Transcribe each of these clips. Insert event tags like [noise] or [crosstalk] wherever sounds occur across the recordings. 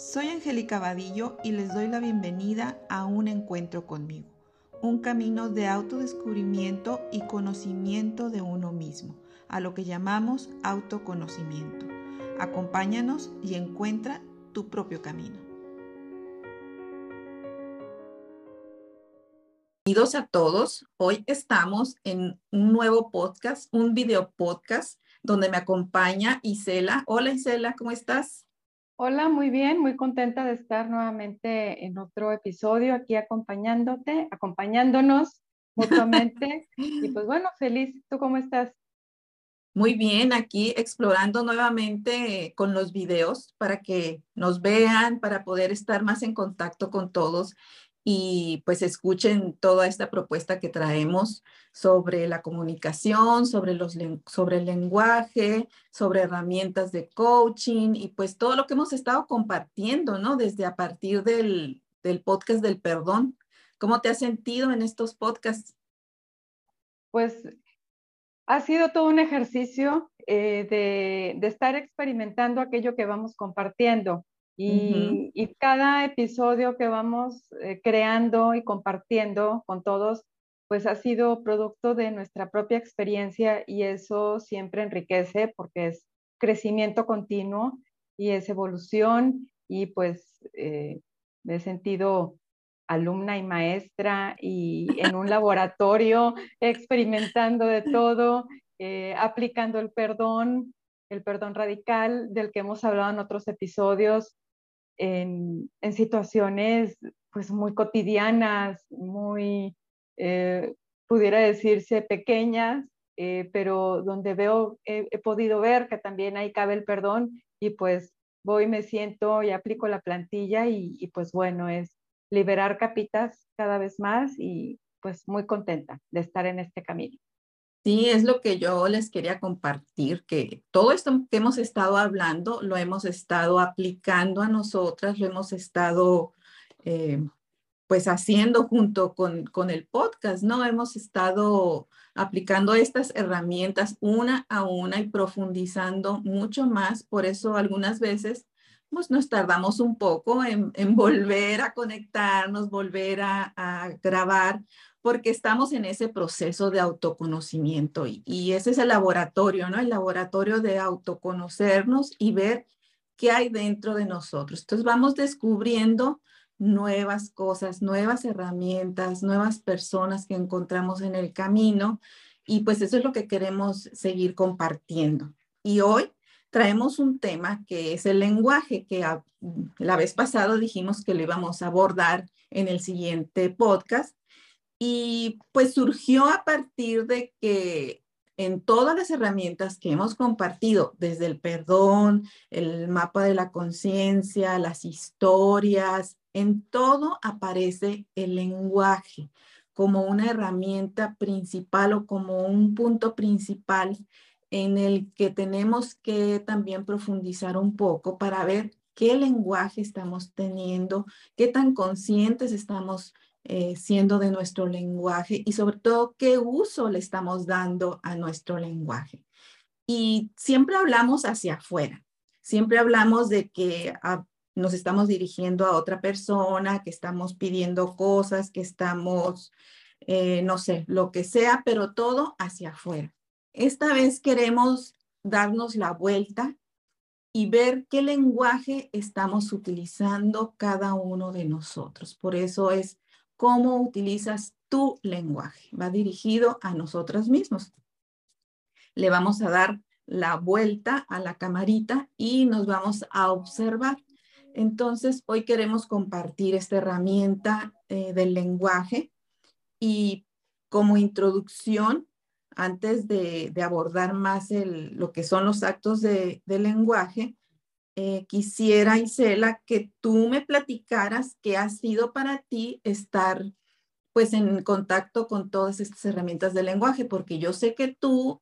Soy Angélica Vadillo y les doy la bienvenida a un encuentro conmigo, un camino de autodescubrimiento y conocimiento de uno mismo, a lo que llamamos autoconocimiento. Acompáñanos y encuentra tu propio camino. Bienvenidos a todos. Hoy estamos en un nuevo podcast, un video podcast, donde me acompaña Isela. Hola Isela, ¿cómo estás? Hola, muy bien, muy contenta de estar nuevamente en otro episodio aquí acompañándote, acompañándonos mutuamente. [laughs] y pues bueno, feliz. ¿Tú cómo estás? Muy bien, aquí explorando nuevamente con los videos para que nos vean, para poder estar más en contacto con todos y pues escuchen toda esta propuesta que traemos sobre la comunicación, sobre, los, sobre el lenguaje, sobre herramientas de coaching y pues todo lo que hemos estado compartiendo, ¿no? Desde a partir del, del podcast del perdón. ¿Cómo te has sentido en estos podcasts? Pues ha sido todo un ejercicio eh, de, de estar experimentando aquello que vamos compartiendo. Y, cada episodio que vamos eh, creando y compartiendo con todos, pues ha sido producto de nuestra propia experiencia y eso siempre enriquece porque es crecimiento continuo y es evolución y pues eh, me he sentido alumna y maestra y en un laboratorio [laughs] experimentando de todo, eh, aplicando el perdón, el perdón radical del que hemos hablado en otros episodios, en, situaciones pues muy cotidianas, muy, eh, pudiera decirse, pequeñas, eh, pero donde veo, he, podido ver que también ahí cabe el perdón y pues voy, me siento y aplico la plantilla y, y pues bueno, es liberar capitas cada vez más y pues muy contenta de estar en este camino. Sí, es lo que yo les quería compartir, que todo esto que hemos estado hablando lo hemos estado aplicando a nosotras, lo hemos estado eh, pues haciendo junto con, con el podcast, ¿no? Hemos estado aplicando estas herramientas una a una y profundizando mucho más, por eso algunas veces pues nos tardamos un poco en, volver a conectarnos, volver a grabar, porque estamos en ese proceso de autoconocimiento y, ese es el laboratorio, ¿no? El laboratorio de autoconocernos y ver qué hay dentro de nosotros. Entonces vamos descubriendo nuevas cosas, nuevas herramientas, nuevas personas que encontramos en el camino y pues eso es lo que queremos seguir compartiendo. Y hoy traemos un tema que es el lenguaje, que la vez pasada dijimos que lo íbamos a abordar en el siguiente podcast y pues surgió a partir de que en todas las herramientas que hemos compartido, desde el perdón, el mapa de la conciencia, las historias, en todo aparece el lenguaje como una herramienta principal o como un punto principal en el que tenemos que también profundizar un poco para ver qué lenguaje estamos teniendo, qué tan conscientes estamos eh, siendo de nuestro lenguaje y sobre todo qué uso le estamos dando a nuestro lenguaje. Y siempre hablamos hacia afuera, siempre hablamos de que ah, nos estamos dirigiendo a otra persona, que estamos pidiendo cosas, que estamos, eh, no sé, lo que sea, pero todo hacia afuera. Esta vez queremos darnos la vuelta y ver qué lenguaje estamos utilizando cada uno de nosotros. Por eso es cómo utilizas tu lenguaje. Va dirigido a nosotros mismos. Le vamos a dar la vuelta a la camarita y nos vamos a observar. Entonces, hoy queremos compartir esta herramienta eh, del lenguaje y como introducción, antes de, abordar más lo que son los actos de, de lenguaje, eh, quisiera, Isela, que tú me platicaras qué ha sido para ti estar pues en contacto con todas estas herramientas de lenguaje, porque yo sé que tú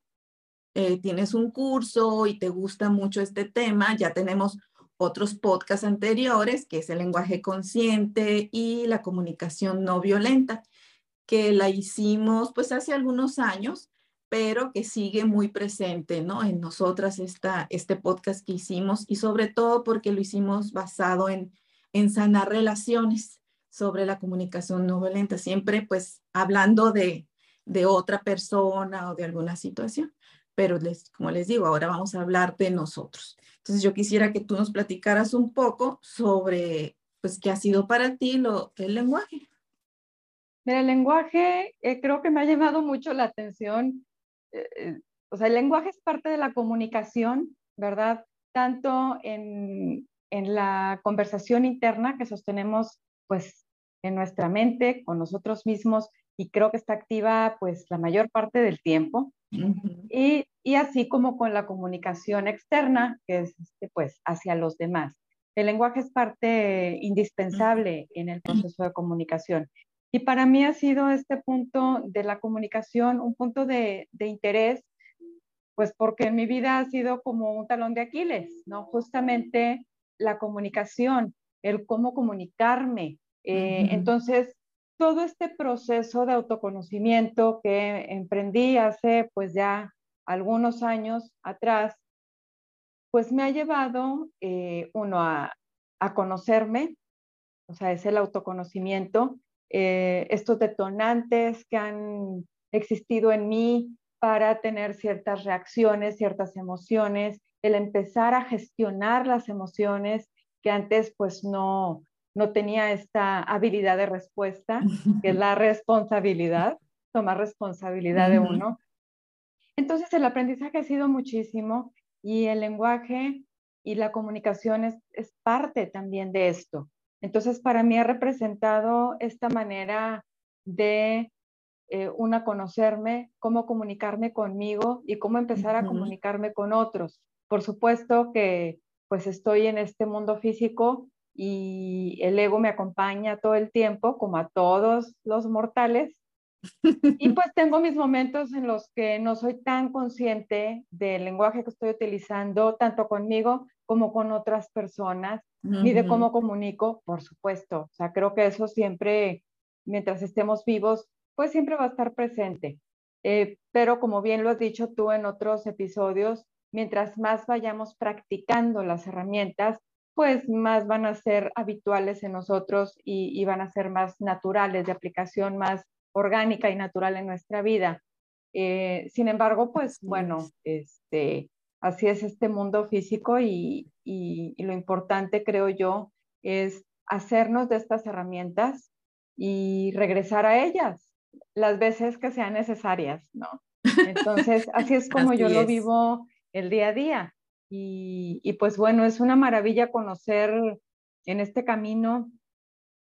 eh, tienes un curso y te gusta mucho este tema, ya tenemos otros podcasts anteriores, que es el lenguaje consciente y la comunicación no violenta, que la hicimos pues hace algunos años pero que sigue muy presente, ¿no? En nosotras esta, este podcast que hicimos y sobre todo porque lo hicimos basado en, en sanar relaciones sobre la comunicación no violenta, siempre pues hablando de, de otra persona o de alguna situación. Pero les, como les digo, ahora vamos a hablar de nosotros. Entonces yo quisiera que tú nos platicaras un poco sobre, pues, qué ha sido para ti lo, el lenguaje. Mira, el lenguaje eh, creo que me ha llamado mucho la atención. Eh, eh, o sea, el lenguaje es parte de la comunicación, ¿verdad? Tanto en, en la conversación interna que sostenemos, pues, en nuestra mente, con nosotros mismos, y creo que está activa pues la mayor parte del tiempo. y, y, así como con la comunicación externa, que es este, pues hacia los demás. El lenguaje es parte indispensable en el proceso de comunicación. Y para mí ha sido este punto de la comunicación un punto de, de interés, pues porque en mi vida ha sido como un talón de Aquiles, ¿no? Justamente la comunicación, el cómo comunicarme. Eh, entonces, todo este proceso de autoconocimiento que emprendí hace pues ya algunos años atrás, pues me ha llevado, eh, uno, a, conocerme, o sea, es el autoconocimiento, eh, estos detonantes que han existido en mí para tener ciertas reacciones, ciertas emociones, el empezar a gestionar las emociones que antes pues no, no tenía esta habilidad de respuesta, [laughs] que es la responsabilidad, tomar responsabilidad de uno. Entonces el aprendizaje ha sido muchísimo y el lenguaje y la comunicación es, es parte también de esto. Entonces para mí ha representado esta manera de eh, una conocerme, cómo comunicarme conmigo y cómo empezar a comunicarme con otros. Por supuesto que pues estoy en este mundo físico y el ego me acompaña todo el tiempo, como a todos los mortales. Y [laughs] pues tengo mis momentos en los que no soy tan consciente del lenguaje que estoy utilizando, tanto conmigo como con otras personas, ni de cómo comunico, por supuesto. O sea, creo que eso siempre, mientras estemos vivos, pues siempre va a estar presente. Eh, pero como bien lo has dicho tú en otros episodios, mientras más vayamos practicando las herramientas, pues más van a ser habituales en nosotros y, van a ser más naturales, de aplicación más orgánica y natural en nuestra vida. Eh, sin embargo, pues bueno, este, así es este mundo físico y, y, lo importante, creo yo, es hacernos de estas herramientas y regresar a ellas las veces que sean necesarias, ¿no? Entonces, [laughs] así es como yo lo vivo el día a día. Y, pues bueno, es una maravilla conocer en este camino.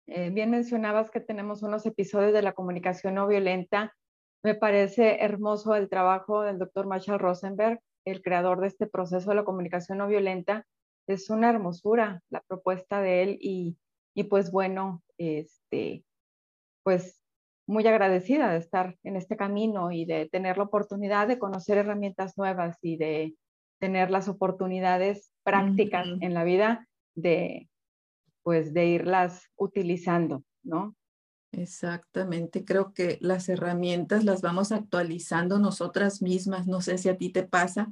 Eh, bien mencionabas que tenemos unos episodios de la comunicación no violenta. Me parece hermoso el trabajo del doctor Marshall Rosenberg, el creador de este proceso de la comunicación no violenta. Es una hermosura la propuesta de él y, y pues bueno, este, pues muy agradecida de estar en este camino y de tener la oportunidad de conocer herramientas nuevas y de tener las oportunidades prácticas en la vida de, pues, de irlas utilizando, ¿no? Exactamente, creo que las herramientas las vamos actualizando nosotras mismas, no sé si a ti te pasa,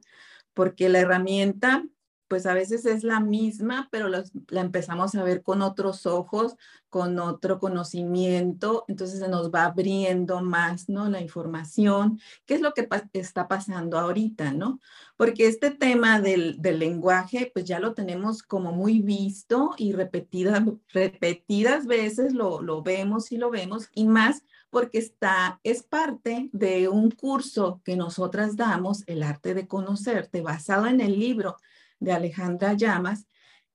porque la herramienta pues a veces es la misma, pero la, empezamos a ver con otros ojos, con otro conocimiento, entonces se nos va abriendo más, ¿no? La información, qué es lo que está pasando ahorita, ¿no? Porque este tema del, lenguaje, pues ya lo tenemos como muy visto y repetidas, repetidas veces lo, lo vemos y lo vemos, y más porque está, es parte de un curso que nosotras damos, el arte de conocerte, basado en el libro de Alejandra Llamas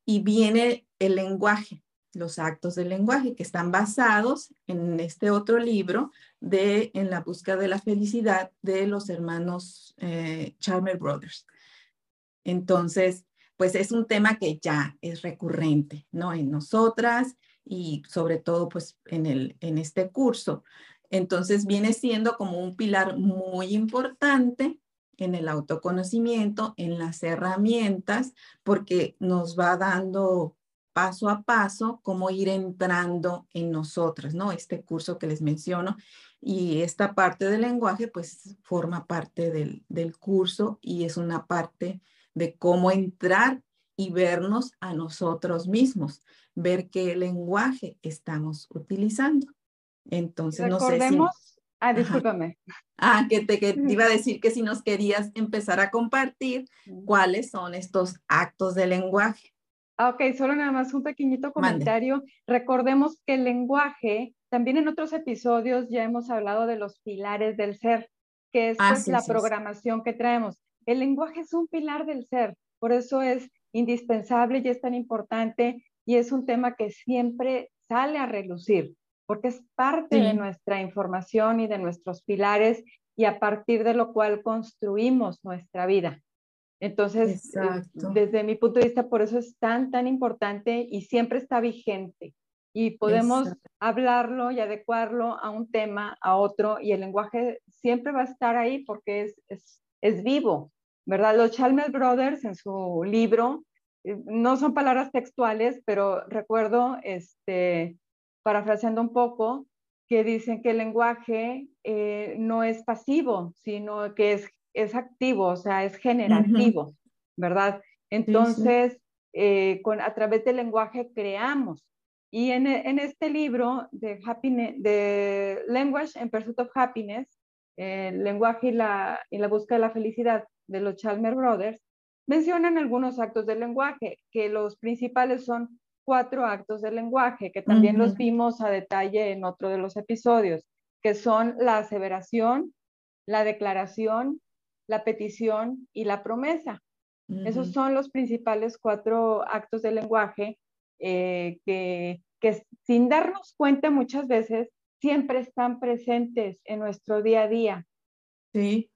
y viene el lenguaje, los actos del lenguaje que están basados en este otro libro de En la búsqueda de la felicidad de los hermanos eh, Charmer Brothers. Entonces, pues es un tema que ya es recurrente, ¿no? En nosotras y sobre todo pues en, el, en este curso. Entonces viene siendo como un pilar muy importante en el autoconocimiento, en las herramientas, porque nos va dando paso a paso cómo ir entrando en nosotras, ¿no? Este curso que les menciono Y esta parte del lenguaje, pues, forma parte del, del curso y es una parte de cómo entrar y vernos a nosotros mismos, ver qué lenguaje estamos utilizando. Entonces, no sé. Ah, discúlpame. Ah, que te, que te, iba a [laughs] decir que si nos querías empezar a compartir cuáles son estos actos de lenguaje. Ah, ok, solo nada más un pequeñito comentario. Recordemos que el lenguaje, también en otros episodios ya hemos hablado de los pilares del ser, que es ah, pues, la programación que traemos. El lenguaje es un pilar del ser, por eso es indispensable y es tan importante y es un tema que siempre sale a relucir, porque es parte de nuestra información y de nuestros pilares y a partir de lo cual construimos nuestra vida. Entonces, eh, desde mi punto de vista, por eso es tan, tan importante y siempre está vigente. Y podemos hablarlo y adecuarlo a un tema, a otro, y el lenguaje siempre va a estar ahí porque es, es, es vivo, ¿verdad? Los Chalmers Brothers en su libro, eh, no son palabras textuales, pero recuerdo, este, parafraseando un poco, que dicen que el lenguaje eh, no es pasivo, sino que es, es activo, o sea, es generativo, ¿verdad? Entonces, eh, con, a través del lenguaje creamos. Y en, en este libro de, happiness, de Language and Pursuit of Happiness, el lenguaje y la, y la búsqueda de la felicidad, de los Chalmer Brothers, mencionan algunos actos del lenguaje, que los principales son cuatro actos del lenguaje, que también los vimos a detalle en otro de los episodios, que son la aseveración, la declaración, la petición y la promesa. Esos son los principales cuatro actos del lenguaje eh, que, que sin darnos cuenta muchas veces siempre están presentes en nuestro día a día. Sí.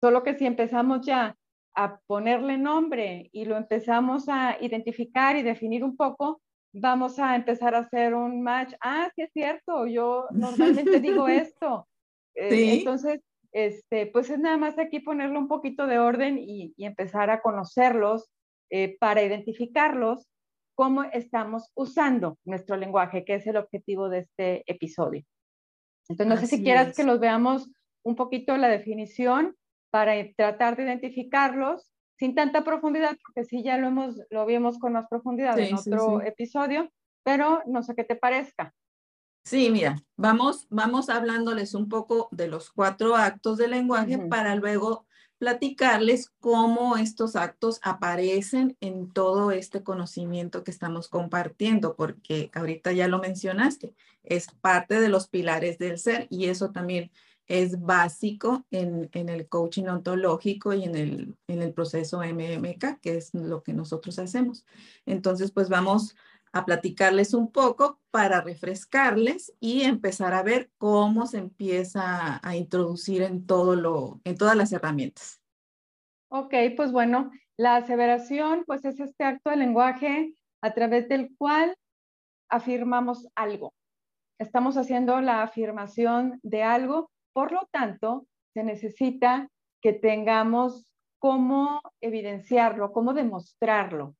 Solo que si empezamos ya a ponerle nombre y lo empezamos a identificar y definir un poco, vamos a empezar a hacer un match. Ah, sí es cierto, yo normalmente digo [laughs] esto. Eh, entonces, este, pues es nada más aquí ponerle un poquito de orden y, empezar a conocerlos eh, para identificarlos, cómo estamos usando nuestro lenguaje, que es el objetivo de este episodio. Entonces, no sé si quieras que los veamos un poquito la definición para tratar de identificarlos sin tanta profundidad, porque sí ya lo, hemos, lo vimos con más profundidad en otro episodio, pero no sé qué te parezca. Sí, mira, vamos, vamos hablándoles un poco de los cuatro actos de lenguaje para luego platicarles cómo estos actos aparecen en todo este conocimiento que estamos compartiendo, porque ahorita ya lo mencionaste, es parte de los pilares del ser y eso también es básico en, el coaching ontológico y en el, en el proceso MMK, que es lo que nosotros hacemos. Entonces, pues vamos a platicarles un poco para refrescarles y empezar a ver cómo se empieza a introducir en, todo lo, en todas las herramientas. Ok, pues bueno, la aseveración pues es este acto de lenguaje a través del cual afirmamos algo. Estamos haciendo la afirmación de algo por lo tanto, se necesita que tengamos cómo evidenciarlo, cómo demostrarlo.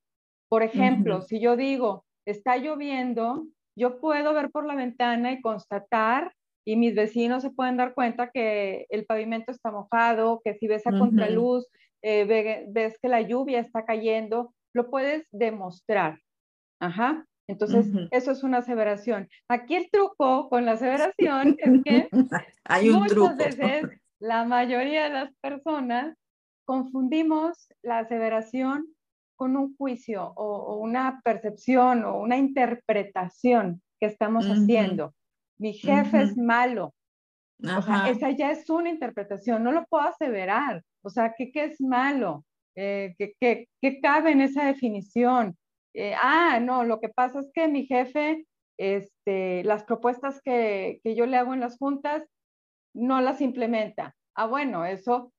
Por ejemplo, si yo digo, está lloviendo, yo puedo ver por la ventana y constatar y mis vecinos se pueden dar cuenta que el pavimento está mojado, que si ves a contraluz, eh, ves que la lluvia está cayendo, lo puedes demostrar. Ajá. Entonces, eso es una aseveración. Aquí el truco con la aseveración es [laughs] que Hay un muchas veces la mayoría de las personas confundimos la aseveración con un juicio o, una percepción o una interpretación que estamos haciendo. Mi jefe es malo. O sea, esa ya es una interpretación, no lo puedo aseverar. O sea, ¿qué, qué es malo? Eh, ¿qué, qué cabe en esa definición? Eh, ah, no, lo que pasa es que mi jefe, este, las propuestas que, yo le hago en las juntas, no las implementa. Ah, bueno, eso,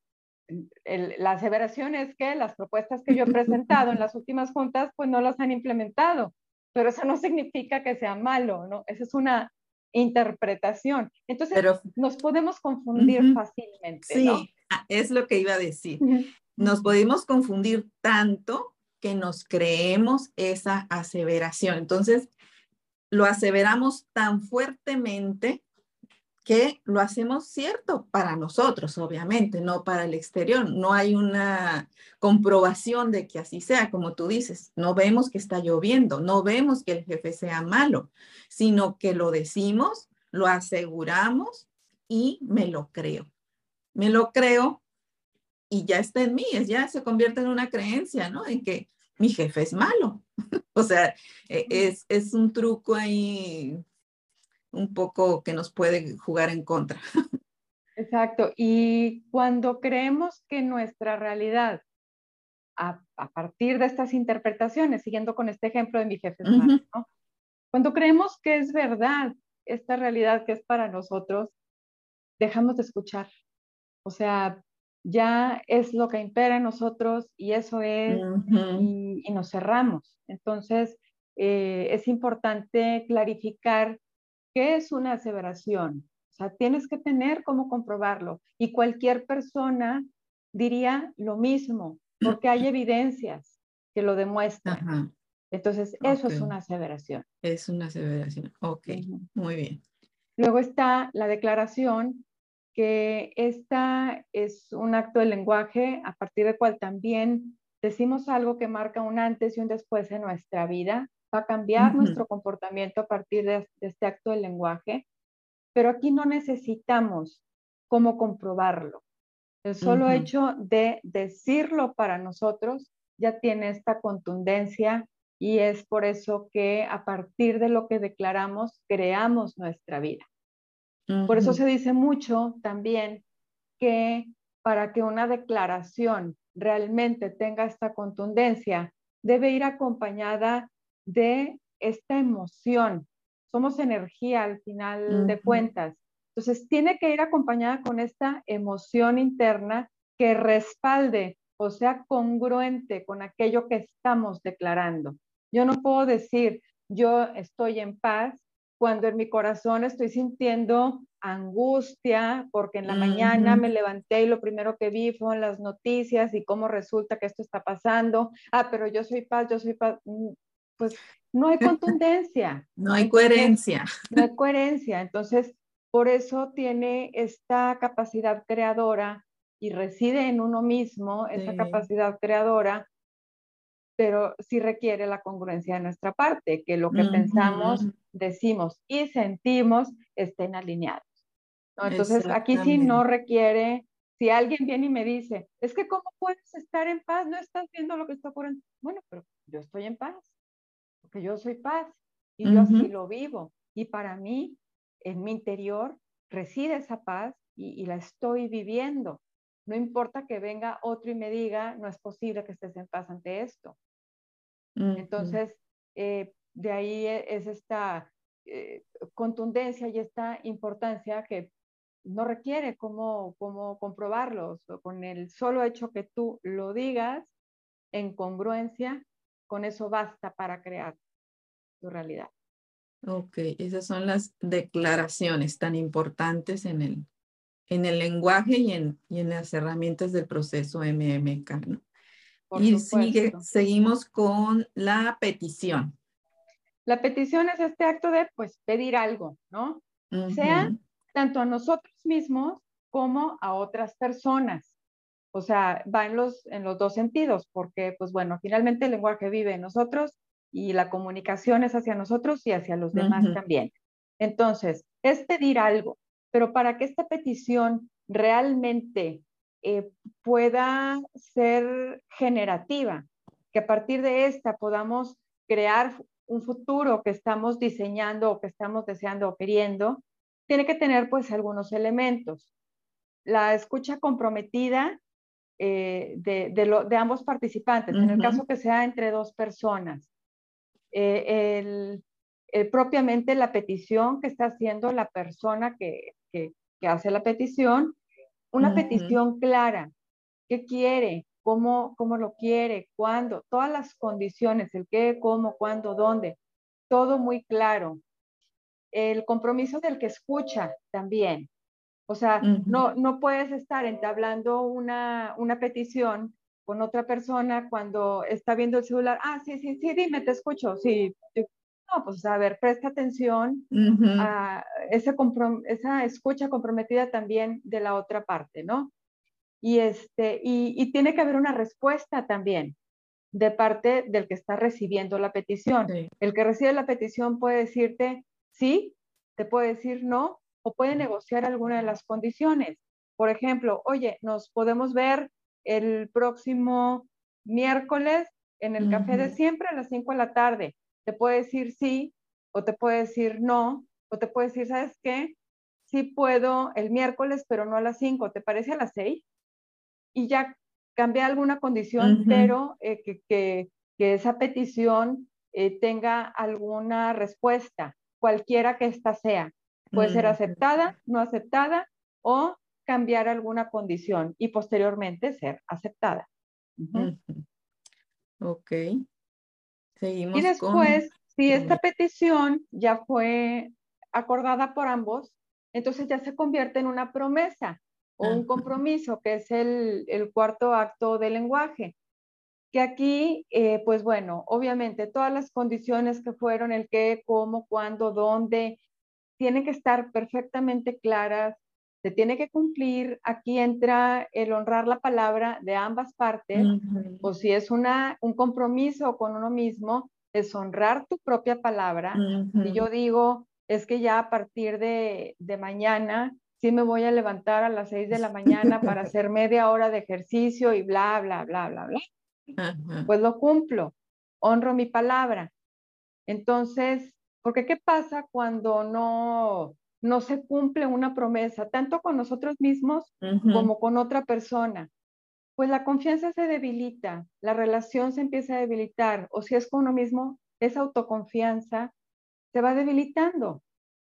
la aseveración es que las propuestas que yo he presentado en [laughs] las últimas juntas, pues no las han implementado, pero eso no significa que sea malo, ¿no? Esa es una interpretación. Entonces, nos podemos confundir fácilmente. Sí, ah, es lo que iba a decir. Nos podemos confundir tanto que nos creemos esa aseveración. Entonces, lo aseveramos tan fuertemente que lo hacemos cierto para nosotros, obviamente, no para el exterior. No hay una comprobación de que así sea, como tú dices. No vemos que está lloviendo, no vemos que el jefe sea malo, sino que lo decimos, lo aseguramos y me lo creo. Me lo creo y ya está en mí, ya se convierte en una creencia, ¿no? En que mi jefe es malo. [laughs] o sea, e, es, es un truco ahí un poco que nos puede jugar en contra. [laughs] Exacto. Y cuando creemos que nuestra realidad, a, partir de estas interpretaciones, siguiendo con este ejemplo de mi jefe, ¿no? cuando creemos que es verdad esta realidad que es para nosotros, dejamos de escuchar. O sea, ya es lo que impera en nosotros y eso es, y, nos cerramos. Entonces, eh, es importante clarificar ¿Qué es una aseveración? O sea, tienes que tener cómo comprobarlo. Y cualquier persona diría lo mismo, porque hay [clears throat] evidencias que lo demuestran. Entonces, eso es una aseveración. Es una aseveración. Ok, muy bien. Luego está la declaración, que esta es un acto de lenguaje a partir del cual también decimos algo que marca un antes y un después en nuestra vida va a cambiar nuestro comportamiento a partir de, este acto del lenguaje, pero aquí no necesitamos cómo comprobarlo. El solo hecho de decirlo para nosotros ya tiene esta contundencia y es por eso que a partir de lo que declaramos creamos nuestra vida. Por eso se dice mucho también que para que una declaración realmente tenga esta contundencia, debe ir acompañada de esta emoción. Somos energía al final de cuentas. Entonces, tiene que ir acompañada con esta emoción interna que respalde o sea congruente con aquello que estamos declarando. Yo no puedo decir, yo estoy en paz cuando en mi corazón estoy sintiendo angustia porque en la mañana me levanté y lo primero que vi fueron las noticias y cómo resulta que esto está pasando. Ah, pero yo soy paz, yo soy paz. Mm, pues no hay contundencia. [laughs] no hay coherencia. [laughs] No hay coherencia. Entonces, por eso tiene esta capacidad creadora y reside en uno mismo esa capacidad creadora, pero sí requiere la congruencia de nuestra parte, que lo que pensamos, decimos y sentimos estén alineados. Entonces, aquí sí no requiere, si alguien viene y me dice, es que ¿cómo puedes estar en paz? No estás viendo lo que está ocurriendo. Bueno, pero yo estoy en paz porque yo soy paz y yo así lo vivo. Y para mí, en mi interior, reside esa paz y, la estoy viviendo. No importa que venga otro y me diga, no es posible que estés en paz ante esto. Entonces, eh, de ahí e, es esta eh, contundencia y esta importancia que no requiere cómo, cómo comprobarlo. Con el solo hecho que tú lo digas en congruencia, con eso basta para crear tu realidad. Ok, esas son las declaraciones tan importantes en el, en el lenguaje y en, y en las herramientas del proceso MMK. ¿no? y sigue, seguimos con la petición. La petición es este acto de pues pedir algo, ¿no? Sea tanto a nosotros mismos como a otras personas. O sea, va en los, en los dos sentidos, porque, pues bueno, finalmente el lenguaje vive en nosotros y la comunicación es hacia nosotros y hacia los demás también. Entonces, es pedir algo, pero para que esta petición realmente eh, pueda ser generativa, que a partir de esta podamos crear un futuro que estamos diseñando o que estamos deseando o queriendo, tiene que tener pues algunos elementos. La escucha comprometida eh, de, de, ambos participantes, en el caso que sea entre dos personas. Eh, el, propiamente la petición que está haciendo la persona que, que, hace la petición, una petición clara, qué quiere, cómo, cómo lo quiere, cuándo, todas las condiciones, el qué, cómo, cuándo, dónde, todo muy claro. El compromiso del que escucha también, o sea, no, no puedes estar entablando una, una petición con otra persona cuando está viendo el celular. Ah, sí, sí, sí, dime, te escucho. Sí, no, pues a ver, presta atención a ese esa escucha comprometida también de la otra parte, ¿no? Y, este, y, tiene que haber una respuesta también de parte del que está recibiendo la petición. El que recibe la petición puede decirte sí, te puede decir no, o puede negociar alguna de las condiciones. Por ejemplo, oye, nos podemos ver el próximo miércoles en el café de siempre a las 5 de la tarde. Te puede decir sí o te puede decir no, o te puede decir, ¿sabes qué? Sí puedo el miércoles, pero no a las 5, ¿te parece a las 6? Y ya cambié alguna condición, pero eh, que, que, esa petición eh, tenga alguna respuesta, cualquiera que ésta sea. Puede ser aceptada, no aceptada o cambiar alguna condición y posteriormente ser aceptada. Ok. Seguimos y después, si esta petición ya fue acordada por ambos, entonces ya se convierte en una promesa o un compromiso, que es el, cuarto acto del lenguaje. Que aquí, eh, pues bueno, obviamente todas las condiciones que fueron el qué, cómo, cuándo, dónde, tienen que estar perfectamente claras, se tiene que cumplir. Aquí entra el honrar la palabra de ambas partes, o si es una, un compromiso con uno mismo, es honrar tu propia palabra. Si yo digo, es que ya a partir de, de mañana sí me voy a levantar a las seis de la mañana para [laughs] hacer media hora de ejercicio y bla, bla, bla, bla, bla. Pues lo cumplo, honro mi palabra. Entonces, porque ¿qué pasa cuando no, no se cumple una promesa, tanto con nosotros mismos como con otra persona? Pues la confianza se debilita, la relación se empieza a debilitar, o si es con uno mismo, esa autoconfianza se va debilitando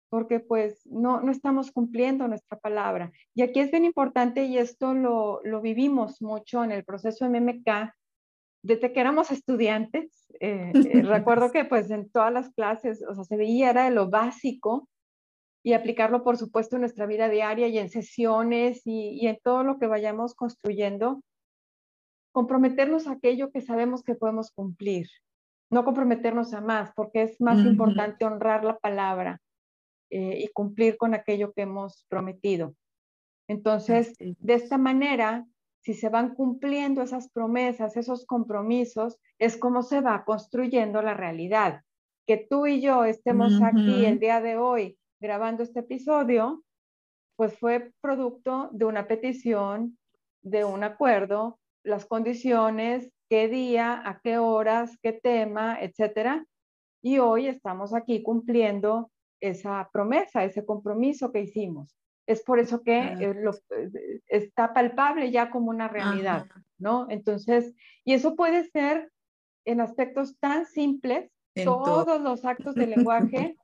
porque pues no, no estamos cumpliendo nuestra palabra. Y aquí es bien importante, y esto lo, lo vivimos mucho en el proceso MMK, desde que éramos estudiantes, eh, eh, [laughs] recuerdo que pues en todas las clases, o sea, se veía, era de lo básico, y aplicarlo, por supuesto, en nuestra vida diaria y en sesiones y, y en todo lo que vayamos construyendo, comprometernos a aquello que sabemos que podemos cumplir, no comprometernos a más, porque es más importante honrar la palabra eh, y cumplir con aquello que hemos prometido. Entonces, de esta manera, si se van cumpliendo esas promesas, esos compromisos, es como se va construyendo la realidad. Que tú y yo estemos aquí el día de hoy grabando este episodio, pues fue producto de una petición, de un acuerdo, las condiciones, qué día, a qué horas, qué tema, etcétera. Y hoy estamos aquí cumpliendo esa promesa, ese compromiso que hicimos. Es por eso que eh, eh, está palpable ya como una realidad, ¿no? Entonces, y eso puede ser en aspectos tan simples, todos los actos de [laughs] lenguaje,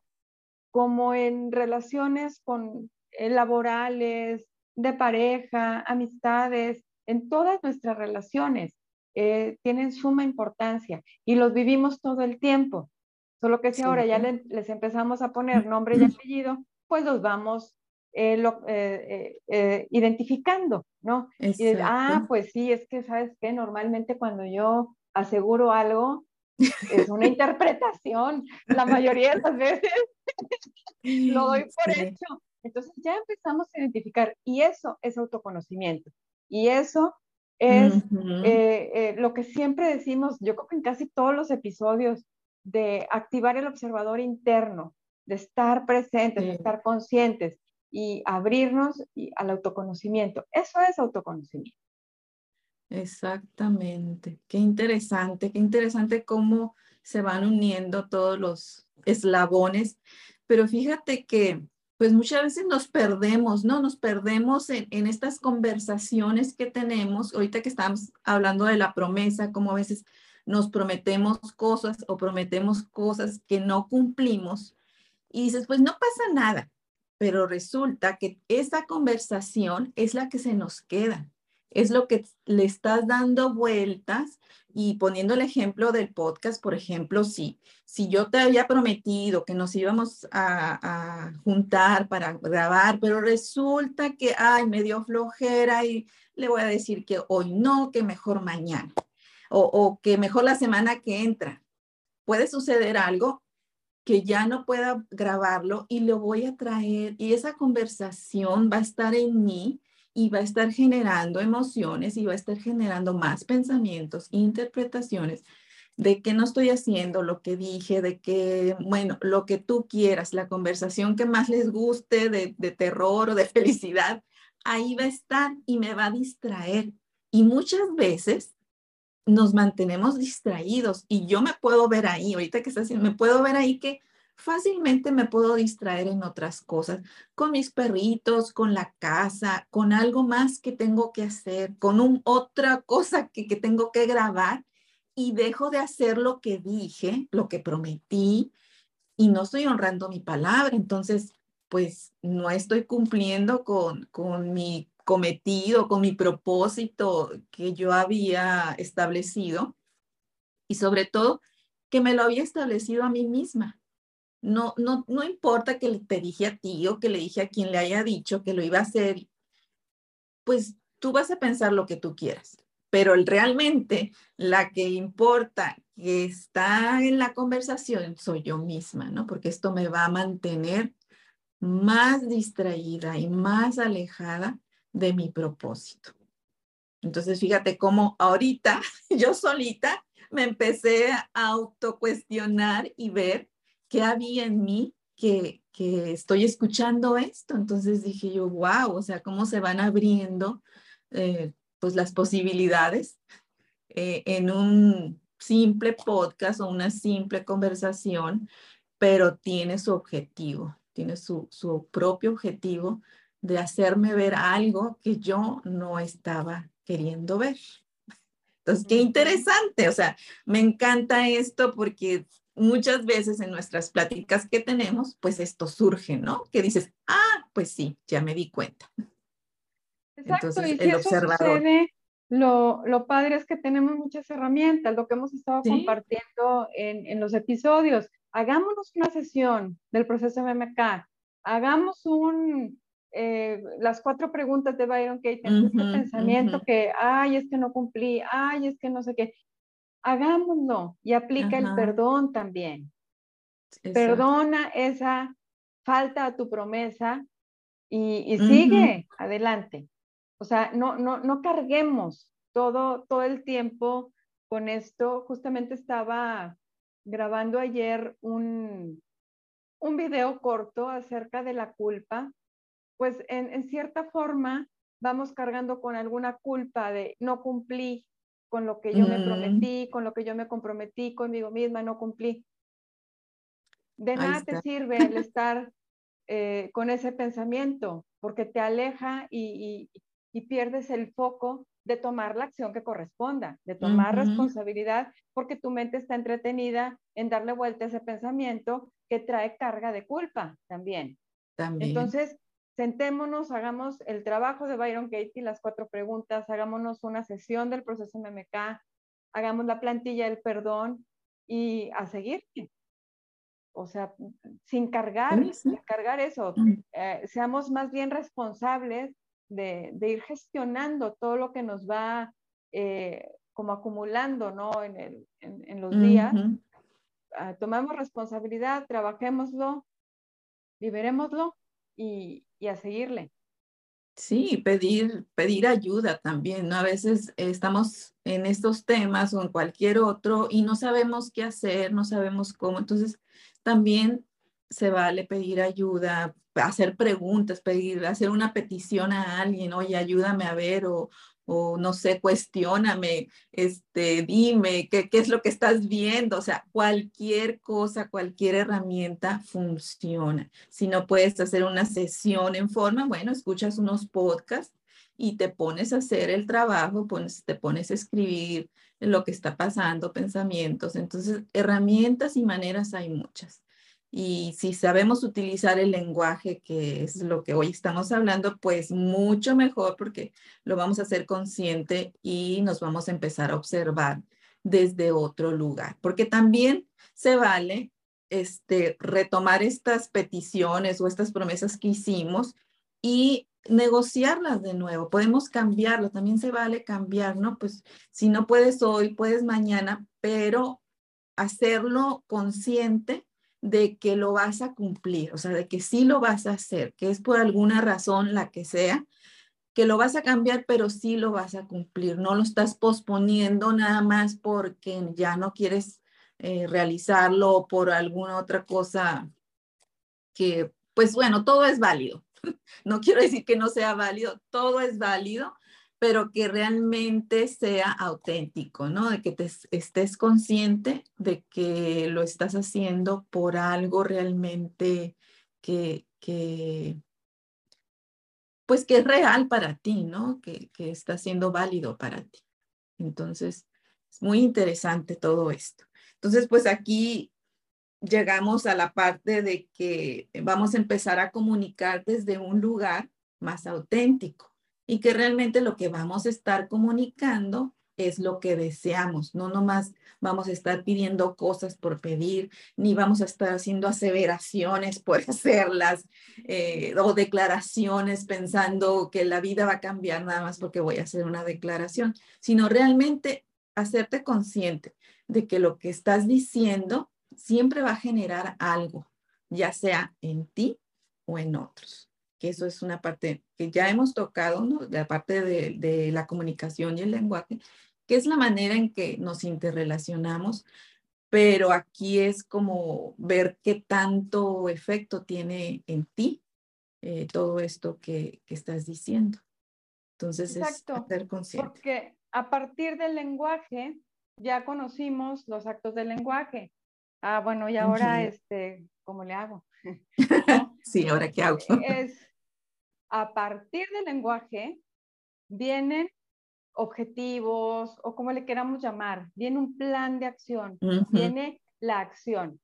como en relaciones con eh, laborales, de pareja, amistades, en todas nuestras relaciones. tienen suma importancia y los vivimos todo el tiempo. Solo que si ahora ya les empezamos a poner nombre y apellido, pues los vamos eh, eh, eh, identificando, ¿no? Y ah, pues sí, es que, ¿sabes qué? Normalmente cuando yo aseguro algo, es una [laughs] interpretación. La mayoría de las veces [laughs] lo doy por hecho. Entonces ya empezamos a identificar y eso es autoconocimiento. Y eso es lo que siempre decimos, yo creo que en casi todos los episodios de activar el observador interno, de estar presentes, de estar conscientes y abrirnos al autoconocimiento. Eso es autoconocimiento. Exactamente. Qué interesante, qué interesante cómo se van uniendo todos los eslabones. Pero fíjate que, pues muchas veces nos perdemos, ¿no? Nos perdemos en, en estas conversaciones que tenemos. Ahorita que estamos hablando de la promesa, como a veces nos prometemos cosas o prometemos cosas que no cumplimos y dices, pues no pasa nada, pero resulta que esa conversación es la que se nos queda, es lo que le estás dando vueltas y poniendo el ejemplo del podcast, por ejemplo, si, si yo te había prometido que nos íbamos a, a juntar para grabar, pero resulta que, ay, me dio flojera y le voy a decir que hoy no, que mejor mañana o, que mejor la semana que entra. Puede suceder algo que ya no pueda grabarlo y lo voy a traer y esa conversación va a estar en mí y va a estar generando emociones y va a estar generando más pensamientos, interpretaciones de que no estoy haciendo lo que dije, de que, bueno, lo que tú quieras, la conversación que más les guste de, de terror o de [laughs] felicidad, ahí va a estar y me va a distraer. Y muchas veces nos mantenemos distraídos y yo me puedo ver ahí, ahorita que estás haciendo, me puedo ver ahí que fácilmente me puedo distraer en otras cosas, con mis perritos, con la casa, con algo más que tengo que hacer, con un, otra cosa que, que tengo que grabar y dejo de hacer lo que dije, lo que prometí y no estoy honrando mi palabra. Entonces, pues no estoy cumpliendo con, con mi cometido, con mi propósito que yo había establecido y sobre todo que me lo había establecido a mí misma. No, no, no importa que te dije a ti o que le dije a quien le haya dicho que lo iba a hacer, pues tú vas a pensar lo que tú quieras, pero realmente la que importa que está en la conversación soy yo misma, ¿no? Porque esto me va a mantener más distraída y más alejada de mi propósito. Entonces, fíjate cómo ahorita [laughs] yo solita me empecé a autocuestionar y ver qué había en mí que, que estoy escuchando esto. Entonces dije yo, wow, o sea, cómo se van abriendo eh, pues las posibilidades eh, en un simple podcast o una simple conversación, pero tiene su objetivo, tiene su, su propio objetivo de hacerme ver algo que yo no estaba queriendo ver. Entonces, qué interesante, o sea, me encanta esto porque muchas veces en nuestras pláticas que tenemos, pues esto surge, ¿no? Que dices, ah, pues sí, ya me di cuenta. Exacto, Entonces, y si el eso Sucede, lo, lo, padre es que tenemos muchas herramientas, lo que hemos estado compartiendo en, en, los episodios. Hagámonos una sesión del proceso MMK, hagamos un, eh, las cuatro preguntas de Byron Katie, este pensamiento que, ay, es que no cumplí, ay, es que no sé qué, hagámoslo y aplica el perdón también. Perdona esa falta a tu promesa y, sigue adelante. O sea, no, no, no carguemos todo, todo el tiempo con esto. Justamente estaba grabando ayer un, un video corto acerca de la culpa pues en, cierta forma vamos cargando con alguna culpa de no cumplí con lo que yo me prometí, con lo que yo me comprometí conmigo misma, no cumplí. De nada te sirve el estar eh, con ese pensamiento, porque te aleja y, pierdes el foco de tomar la acción que corresponda, de tomar responsabilidad, porque tu mente está entretenida en darle vuelta a ese pensamiento que trae carga de culpa también. también. Entonces, sentémonos, hagamos el trabajo de Byron Katie, las cuatro preguntas, hagámonos una sesión del proceso MMK, hagamos la plantilla del perdón y a seguir. O sea, sin cargar, sin cargar eso. Eh, seamos más bien responsables de, ir gestionando todo lo que nos va eh, como acumulando, ¿no? En, el, en, los días. Ah, tomamos responsabilidad, trabajémoslo, liberémoslo y, y a seguirle. Sí, pedir, pedir ayuda también, ¿no? A veces estamos en estos temas o en cualquier otro y no sabemos qué hacer, no sabemos cómo. Entonces, también se vale pedir ayuda, hacer preguntas, pedir, hacer una petición a alguien, oye, ayúdame a ver o, o no sé, cuestióname, este, dime qué, qué es lo que estás viendo, o sea, cualquier cosa, cualquier herramienta funciona. Si no puedes hacer una sesión en forma, bueno, escuchas unos podcasts y te pones a hacer el trabajo, pones, te pones a escribir lo que está pasando, pensamientos. Entonces, herramientas y maneras hay muchas. Y si sabemos utilizar el lenguaje, que es lo que hoy estamos hablando, pues mucho mejor porque lo vamos a hacer consciente y nos vamos a empezar a observar desde otro lugar. Porque también se vale este, retomar estas peticiones o estas promesas que hicimos y negociarlas de nuevo. Podemos cambiarlo, también se vale cambiar, ¿no? Pues si no puedes hoy, puedes mañana, pero hacerlo consciente de que lo vas a cumplir, o sea, de que sí lo vas a hacer, que es por alguna razón la que sea, que lo vas a cambiar, pero sí lo vas a cumplir. No lo estás posponiendo nada más porque ya no quieres eh, realizarlo o por alguna otra cosa que, pues bueno, todo es válido. [laughs] No quiero decir que no sea válido, todo es válido, pero que realmente sea auténtico, ¿no? De que te estés consciente de que lo estás haciendo por algo realmente que, pues que es real para ti, ¿no? Que, que está siendo válido para ti. Entonces, es muy interesante todo esto. Entonces, pues aquí llegamos a la parte de que vamos a empezar a comunicar desde un lugar más auténtico y que realmente lo que vamos a estar comunicando es lo que deseamos, no nomás vamos a estar pidiendo cosas por pedir, ni vamos a estar haciendo aseveraciones por [laughs] hacerlas eh, o declaraciones pensando que la vida va a cambiar nada más porque voy a hacer una declaración, sino realmente hacerte consciente de que lo que estás diciendo siempre va a generar algo, ya sea en ti o en otros que eso es una parte que ya hemos tocado, ¿no? La parte de, de la comunicación y el lenguaje, que es la manera en que nos interrelacionamos, pero aquí es como ver qué tanto efecto tiene en ti eh, todo esto que, que, estás diciendo. Entonces Exacto, es ser consciente. Porque a partir del lenguaje ya conocimos los actos del lenguaje. Ah, bueno, y ahora, este, ¿cómo le hago? [laughs] [laughs] sí, ahora qué hago. es, a partir del lenguaje vienen objetivos o como le queramos llamar, viene un plan de acción, viene la acción.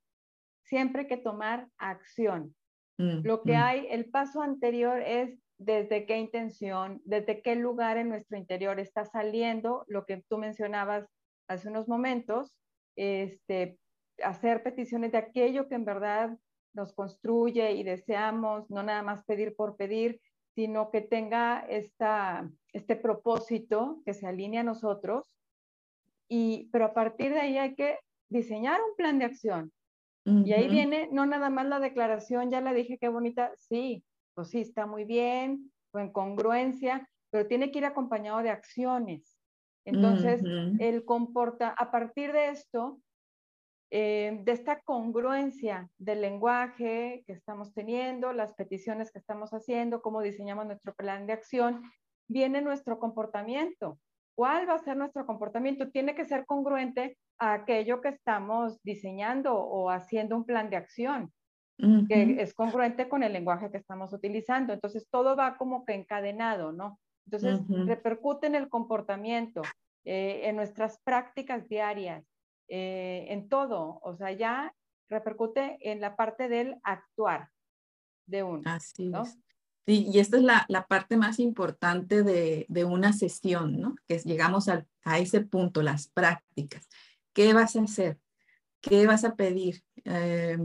Siempre hay que tomar acción. Lo que hay, el paso anterior es desde qué intención, desde qué lugar en nuestro interior está saliendo lo que tú mencionabas hace unos momentos, este, hacer peticiones de aquello que en verdad nos construye y deseamos, no nada más pedir por pedir, sino que tenga esta, este propósito que se alinee a nosotros. Y, pero a partir de ahí hay que diseñar un plan de acción. Y ahí viene, no nada más la declaración, ya la dije, qué bonita, sí, pues sí, está muy bien, o en congruencia, pero tiene que ir acompañado de acciones. Entonces, el comporta, a partir de esto, eh, de esta congruencia del lenguaje que estamos teniendo, las peticiones que estamos haciendo, cómo diseñamos nuestro plan de acción, viene nuestro comportamiento. ¿Cuál va a ser nuestro comportamiento? Tiene que ser congruente a aquello que estamos diseñando o haciendo un plan de acción, que es congruente con el lenguaje que estamos utilizando. Entonces, todo va como que encadenado, ¿no? Entonces, repercute en el comportamiento, eh, en nuestras prácticas diarias, eh, en todo, o sea, ya repercute en la parte del actuar de uno. Así es. y esta es la, la parte más importante de, de, una sesión, ¿no? Que llegamos a, a, ese punto, las prácticas. ¿Qué vas a hacer? ¿Qué vas a pedir? Eh,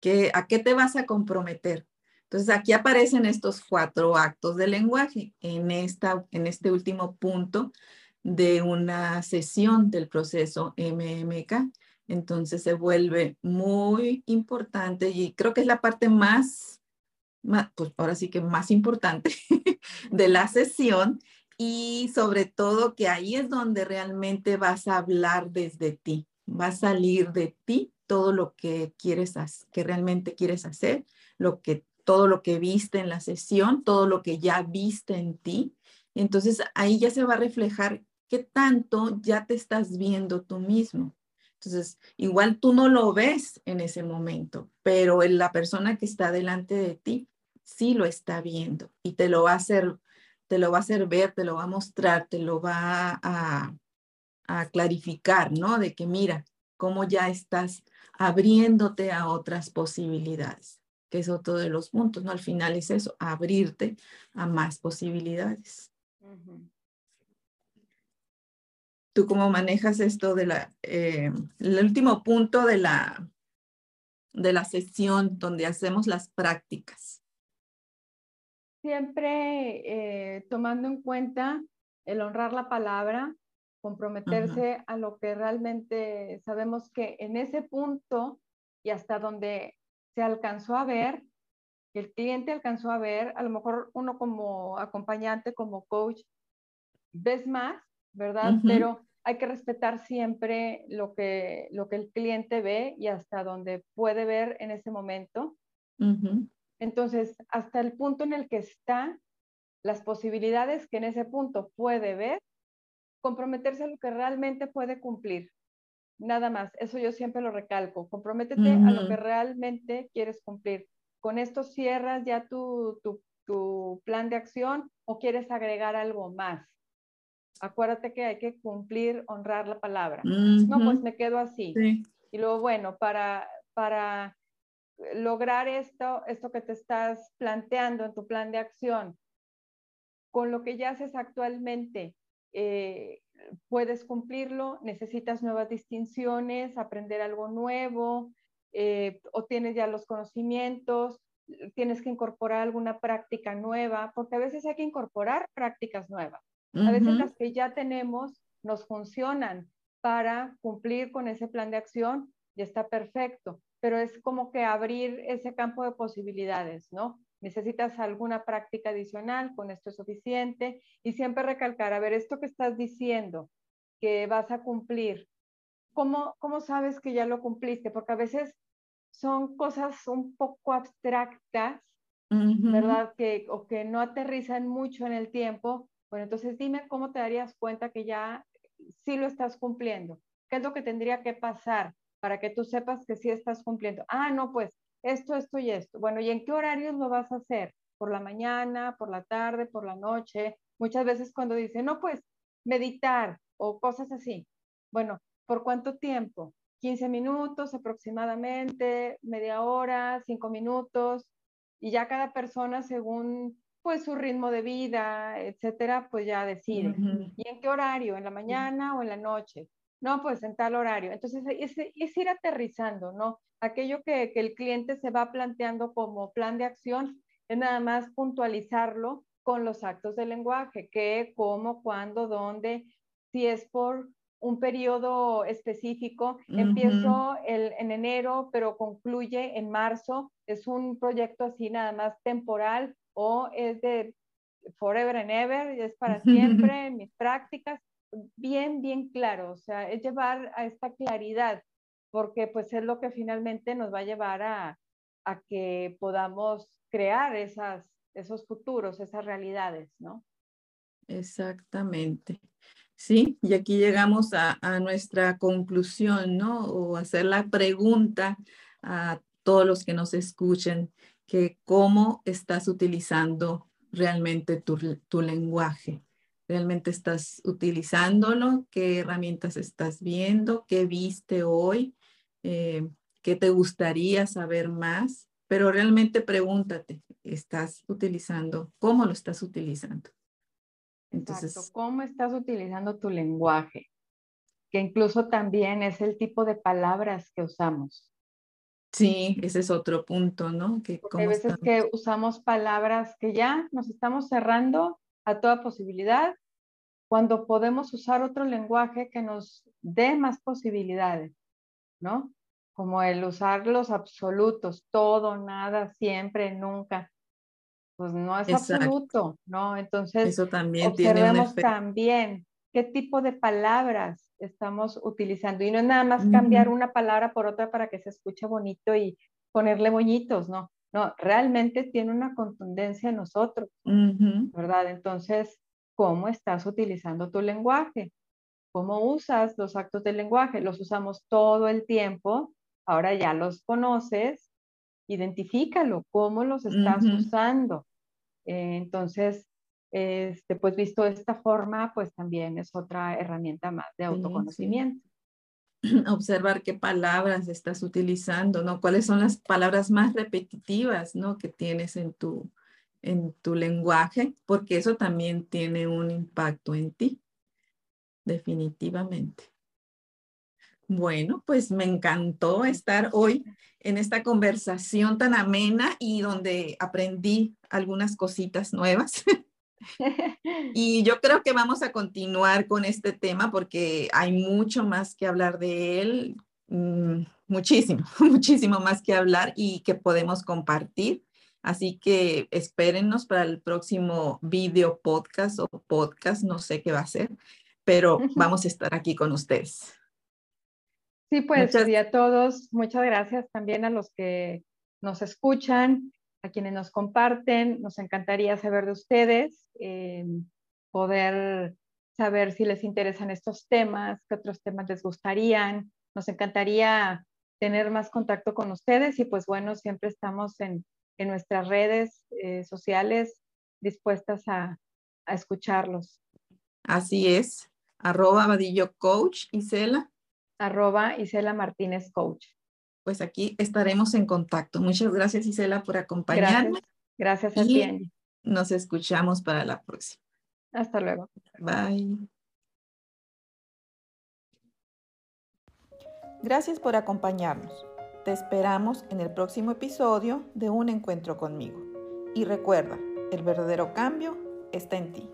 ¿qué, ¿A qué te vas a comprometer? Entonces aquí aparecen estos cuatro actos de lenguaje en, esta, en este último punto de una sesión del proceso MMK. Entonces se vuelve muy importante y creo que es la parte más, pues ahora sí que más importante [laughs] de la sesión y sobre todo que ahí es donde realmente vas a hablar desde ti, va a salir de ti todo lo que quieres, que realmente quieres hacer, lo que, todo lo que viste en la sesión, todo lo que ya viste en ti. Entonces ahí ya se va a reflejar qué tanto ya te estás viendo tú mismo. Entonces, igual tú no lo ves en ese momento, pero la persona que está delante de ti sí lo está viendo y te lo va a hacer, te lo va a hacer ver, te lo va a mostrar, te lo va a, a clarificar, ¿no? De que mira cómo ya estás abriéndote a otras posibilidades, que es otro de los puntos, ¿no? Al final es eso, abrirte a más posibilidades. ¿Tú cómo manejas esto de la, eh, el último punto de la, de la sesión donde hacemos las prácticas? Siempre eh, tomando en cuenta el honrar la palabra, comprometerse a lo que realmente sabemos que en ese punto y hasta donde se alcanzó a ver, que el cliente alcanzó a ver, a lo mejor uno como acompañante, como coach, ves más, ¿verdad? Pero hay que respetar siempre lo que, lo que el cliente ve y hasta donde puede ver en ese momento. Entonces, hasta el punto en el que está, las posibilidades que en ese punto puede ver, comprometerse a lo que realmente puede cumplir. Nada más, eso yo siempre lo recalco. Comprométete a lo que realmente quieres cumplir. ¿Con esto cierras ya tu, tu, tu plan de acción o quieres agregar algo más? Acuérdate que hay que cumplir, honrar la palabra. No, pues me quedo así. Y luego, bueno, para, para lograr esto, esto que te estás planteando en tu plan de acción, con lo que ya haces actualmente, eh, puedes cumplirlo, necesitas nuevas distinciones, aprender algo nuevo, eh, o tienes ya los conocimientos, tienes que incorporar alguna práctica nueva, porque a veces hay que incorporar prácticas nuevas. A veces las que ya tenemos nos funcionan para cumplir con ese plan de acción y está perfecto, pero es como que abrir ese campo de posibilidades, ¿no? Necesitas alguna práctica adicional, con esto es suficiente y siempre recalcar, a ver, esto que estás diciendo que vas a cumplir, ¿cómo, cómo sabes que ya lo cumpliste? Porque a veces son cosas un poco abstractas, ¿verdad? Que, o que no aterrizan mucho en el tiempo bueno, entonces dime cómo te darías cuenta que ya sí lo estás cumpliendo. ¿Qué es lo que tendría que pasar para que tú sepas que sí estás cumpliendo? Ah, no, pues esto, esto y esto. Bueno, ¿y en qué horarios lo vas a hacer? ¿Por la mañana, por la tarde, por la noche? Muchas veces cuando dicen, no, pues meditar o cosas así. Bueno, ¿por cuánto tiempo? 15 minutos aproximadamente, media hora, 5 minutos, y ya cada persona según pues su ritmo de vida, etcétera, pues ya decide. ¿Y en qué horario? ¿En la mañana o en la noche? No, pues en tal horario. Entonces, es, ir aterrizando, ¿no? Aquello que, que, el cliente se va planteando como plan de acción es nada más puntualizarlo con los actos del lenguaje, qué, cómo, cuándo, dónde, si es por un periodo específico, empiezo el, en enero, pero concluye en marzo, es un proyecto así nada más temporal o es de forever and ever, es para [laughs] siempre, mis prácticas, bien, bien claro, o sea, es llevar a esta claridad, porque pues es lo que finalmente nos va a llevar a, a que podamos crear esas, esos futuros, esas realidades, ¿no? Exactamente. Sí, y aquí llegamos a, a, nuestra conclusión, ¿no? O hacer la pregunta a todos los que nos escuchen que cómo estás utilizando realmente tu, tu lenguaje. ¿Realmente estás utilizándolo? ¿Qué herramientas estás viendo? ¿Qué viste hoy? Eh, ¿Qué te gustaría saber más? Pero realmente pregúntate, ¿estás utilizando? ¿Cómo lo estás utilizando? Entonces, ¿cómo estás utilizando tu lenguaje? Que incluso también es el tipo de palabras que usamos. Sí, ese es otro punto, ¿no? Que hay veces que usamos palabras que ya nos estamos cerrando a toda posibilidad, cuando podemos usar otro lenguaje que nos dé más posibilidades, ¿no? Como el usar los absolutos, todo, nada, siempre, nunca. Pues no es absoluto, ¿no? Entonces, Eso también observemos también qué tipo de palabras estamos utilizando. Y no es nada más cambiar una palabra por otra para que se escuche bonito y ponerle moñitos, no. No, realmente tiene una contundencia en nosotros, ¿verdad? Entonces, ¿cómo estás utilizando tu lenguaje? ¿Cómo usas los actos del lenguaje? Los usamos todo el tiempo, ahora ya los conoces, identifícalo, cómo los estás usando. Eh, entonces, este, pues visto de esta forma, pues también es otra herramienta más de autoconocimiento. [clears throat] Observar qué palabras estás utilizando, ¿no? ¿Cuáles son las palabras más repetitivas, ¿no? Que tienes en tu, en tu lenguaje, porque eso también tiene un impacto en ti, definitivamente. Bueno, pues me encantó estar hoy en esta conversación tan amena y donde aprendí algunas cositas nuevas. [laughs] [laughs] Y yo creo que vamos a continuar con este tema porque hay mucho más que hablar de él. mm, muchísimo, [laughs] muchísimo más que hablar y que podemos compartir. Así que espérennos para el próximo video podcast o podcast, no sé qué va a ser, pero [laughs] vamos a estar aquí con ustedes. Sí, pues y a todos, muchas gracias también a los que nos escuchan, a quienes nos comparten. Nos encantaría saber de ustedes, eh, poder saber si les interesan estos temas, qué otros temas les gustarían. Nos encantaría tener más contacto con ustedes y pues bueno, siempre estamos en, en nuestras redes eh, sociales dispuestas a, a, escucharlos. Así es. Arroba Vadillo Coach, Isela. Arroba Isela Martínez Coach. Pues aquí estaremos en contacto. Muchas gracias, Isela, por acompañarme. Gracias, gracias a ti, Nos escuchamos para la próxima. Hasta luego. Bye. Gracias por acompañarnos. Te esperamos en el próximo episodio de Un Encuentro conmigo. Y recuerda, el verdadero cambio está en ti.